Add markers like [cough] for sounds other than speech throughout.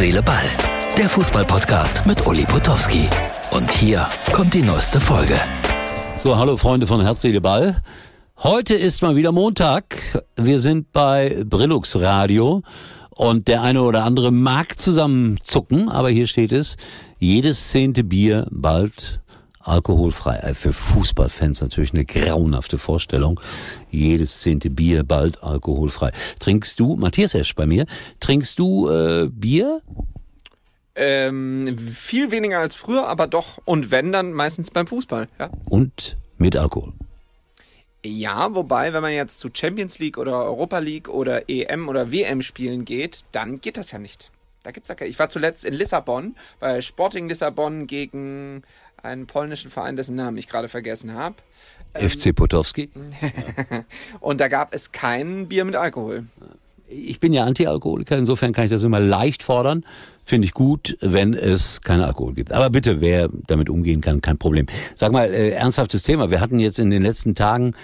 Seele, Ball. Der Fußballpodcast mit Uli Potowski. Und hier kommt die neueste Folge. So, hallo Freunde von Herz, Seele, Ball. Heute ist mal wieder Montag. Wir sind bei Brillux Radio. Und der eine oder andere mag zusammenzucken, aber hier steht es, jedes zehnte Bier bald alkoholfrei. Äh, für Fußballfans natürlich eine grauenhafte Vorstellung. Jedes zehnte Bier bald alkoholfrei. Trinkst du, Matthias Esch bei mir, trinkst du äh, Bier? Ähm, viel weniger als früher, aber doch. Und wenn, dann meistens beim Fußball, ja. Und mit Alkohol. Ja, wobei, wenn man jetzt zu Champions League oder Europa League oder EM oder WM spielen geht, dann geht das ja nicht. Da gibt's ja keine. Ich war zuletzt in Lissabon bei Sporting Lissabon gegen einen polnischen Verein, dessen Namen ich gerade vergessen habe. FC Potowski. [laughs] Und da gab es kein Bier mit Alkohol. Ich bin ja Anti-Alkoholiker, insofern kann ich das immer leicht fordern. Finde ich gut, wenn es keinen Alkohol gibt. Aber bitte, wer damit umgehen kann, kein Problem. Sag mal, äh, ernsthaftes Thema. Wir hatten jetzt in den letzten Tagen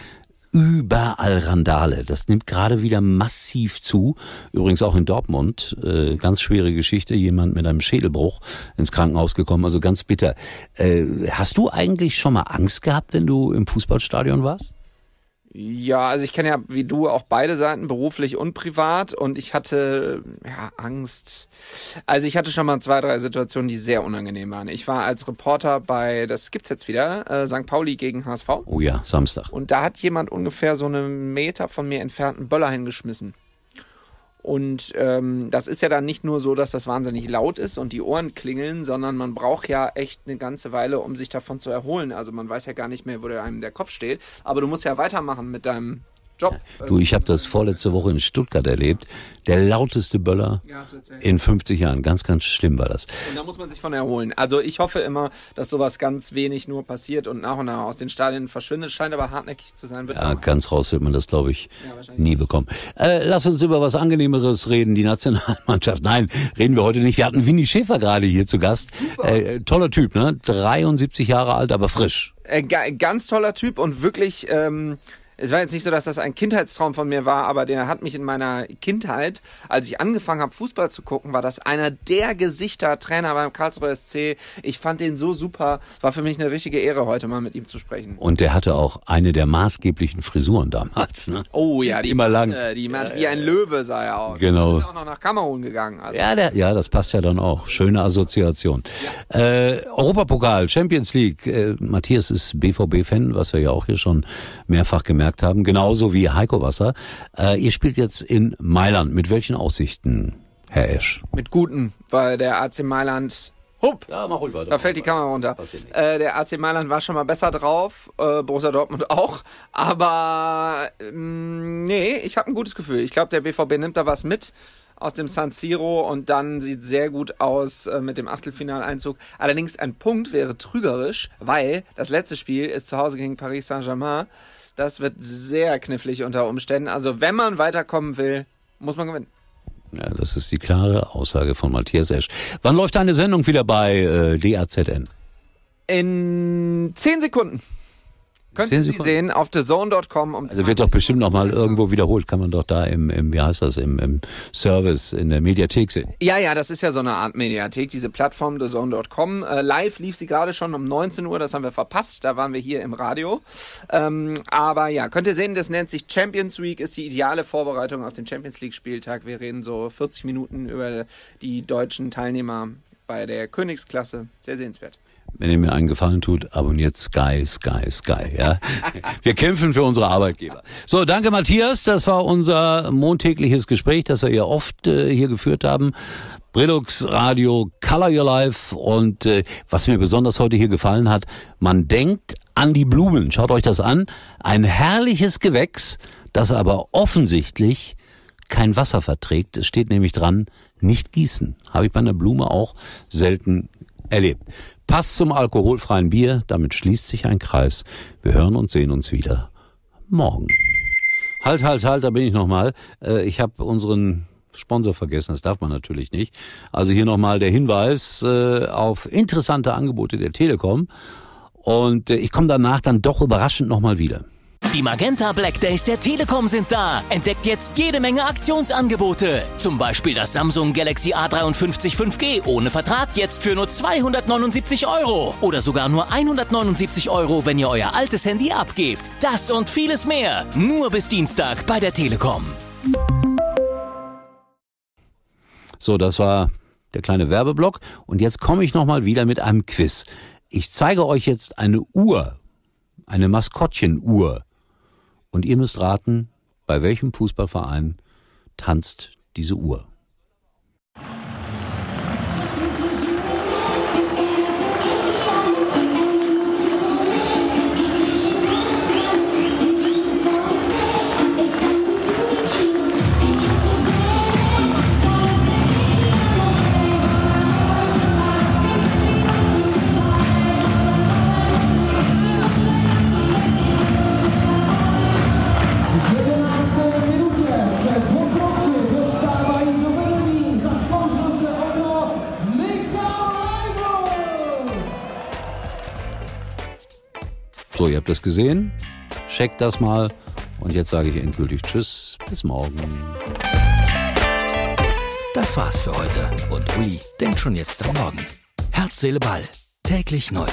überall Randale. Das nimmt gerade wieder massiv zu. Übrigens auch in Dortmund. Äh, ganz schwere Geschichte. Jemand mit einem Schädelbruch ins Krankenhaus gekommen. Also ganz bitter. Äh, hast du eigentlich schon mal Angst gehabt, wenn du im Fußballstadion warst? Ja, also ich kenne ja wie du auch beide Seiten, beruflich und privat. Und ich hatte ja Angst. Also ich hatte schon mal zwei, drei Situationen, die sehr unangenehm waren. Ich war als Reporter bei, das gibt's jetzt wieder, äh, St. Pauli gegen HSV. Oh ja, Samstag. Und da hat jemand ungefähr so einen Meter von mir entfernten Böller hingeschmissen. Und ähm, das ist ja dann nicht nur so, dass das wahnsinnig laut ist und die Ohren klingeln, sondern man braucht ja echt eine ganze Weile, um sich davon zu erholen. Also man weiß ja gar nicht mehr, wo der einem der Kopf steht. Aber du musst ja weitermachen mit deinem Job. Du, ich habe das vorletzte Woche in Stuttgart erlebt. Der lauteste Böller in 50 Jahren. Ganz, ganz schlimm war das. Und da muss man sich von erholen. Also ich hoffe immer, dass sowas ganz wenig nur passiert und nach und nach aus den Stadien verschwindet. Scheint aber hartnäckig zu sein. Wird Ja, ganz raus wird man das, glaube ich, Ja, nie bekommen. Äh, lass uns über was Angenehmeres reden, die Nationalmannschaft. Nein, reden wir heute nicht. Wir hatten Winnie Schäfer gerade hier zu Gast. Äh, toller Typ, ne? 73 Jahre alt, aber frisch. Äh, ga- ganz toller Typ und wirklich, ähm, es war jetzt nicht so, dass das ein Kindheitstraum von mir war, aber der hat mich in meiner Kindheit, als ich angefangen habe, Fußball zu gucken, war das einer der Gesichter, Trainer beim Karlsruher SC. Ich fand den so super. War für mich eine richtige Ehre, heute mal mit ihm zu sprechen. Und der hatte auch eine der maßgeblichen Frisuren damals. Ne? Oh ja, die Immer lang. äh, Die macht wie ein Löwe sah er aus. Genau. Ist auch noch nach Kamerun gegangen. Also. Ja, der, ja, das passt ja dann auch. Schöne Assoziation. Äh, Europapokal, Champions League. Äh, Matthias ist BVB-Fan, was wir ja auch hier schon mehrfach gemerkt haben. Genauso wie Heiko Wasser. Äh, ihr spielt jetzt in Mailand. Mit welchen Aussichten, Herr Esch? Mit guten, weil der AC Mailand. Hup! Ja, mach ruhig weiter. Da fällt die Kamera runter. Äh, der AC Mailand war schon mal besser drauf, äh, Borussia Dortmund [laughs] auch. Aber ähm, nee, ich habe ein gutes Gefühl. Ich glaube, der BVB nimmt da was mit aus dem San Siro und dann sieht sehr gut aus äh, mit dem Achtelfinaleinzug. Allerdings ein Punkt wäre trügerisch, weil das letzte Spiel ist zu Hause gegen Paris Saint-Germain. Das wird sehr knifflig unter Umständen. Also wenn man weiterkommen will, muss man gewinnen. Ja, das ist die klare Aussage von Matthias Esch. Wann läuft deine Sendung wieder bei äh, DAZN? In 10 Sekunden. Könnten 10 Sie sehen auf thezone.com um Also wird doch bestimmt noch mal irgendwo wiederholt. Kann man doch da im, im wie heißt das, im, im Service, in der Mediathek sehen. Ja, ja, das ist ja so eine Art Mediathek, diese Plattform thezone.com. Äh, live lief sie gerade schon um 19 Uhr, das haben wir verpasst, da waren wir hier im Radio. Ähm, aber ja, könnt ihr sehen, das nennt sich Champions Week, ist die ideale Vorbereitung auf den Champions League Spieltag. Wir reden so 40 Minuten über die deutschen Teilnehmer bei der Königsklasse. Sehr sehenswert. Wenn ihr mir einen Gefallen tut, abonniert Sky, Sky, Sky, ja. [laughs] Wir kämpfen für unsere Arbeitgeber. So, danke Matthias. Das war unser montägliches Gespräch, das wir ja oft äh, hier geführt haben. Brillux Radio, Color Your Life. Und äh, was mir besonders heute hier gefallen hat, man denkt an die Blumen. Schaut euch das an. Ein herrliches Gewächs, das aber offensichtlich kein Wasser verträgt. Es steht nämlich dran, nicht gießen. Habe ich bei einer Blume auch selten erlebt. Passt zum alkoholfreien Bier, damit schließt sich ein Kreis. Wir hören und sehen uns wieder morgen. Halt, halt, halt, da bin ich nochmal. Äh, ich habe unseren Sponsor vergessen, das darf man natürlich nicht. Also hier nochmal der Hinweis äh, auf interessante Angebote der Telekom. Und äh, ich komme danach dann doch überraschend nochmal wieder. Die Magenta Black Days der Telekom sind da. Entdeckt jetzt jede Menge Aktionsangebote. Zum Beispiel das Samsung Galaxy A53 5G ohne Vertrag jetzt für nur 279 Euro. Oder sogar nur 179 Euro, wenn ihr euer altes Handy abgebt. Das und vieles mehr. Nur bis Dienstag bei der Telekom. So, das war der kleine Werbeblock. Und jetzt komme ich nochmal wieder mit einem Quiz. Ich zeige euch jetzt eine Uhr, eine Maskottchenuhr. Und ihr müsst raten, bei welchem Fußballverein tanzt diese Uhr. So, ihr habt das gesehen. Checkt das mal. Und jetzt sage ich endgültig Tschüss. Bis morgen. Das war's für heute. Und Uli denkt schon jetzt am Morgen. Herz, Seele, Ball. Täglich neu.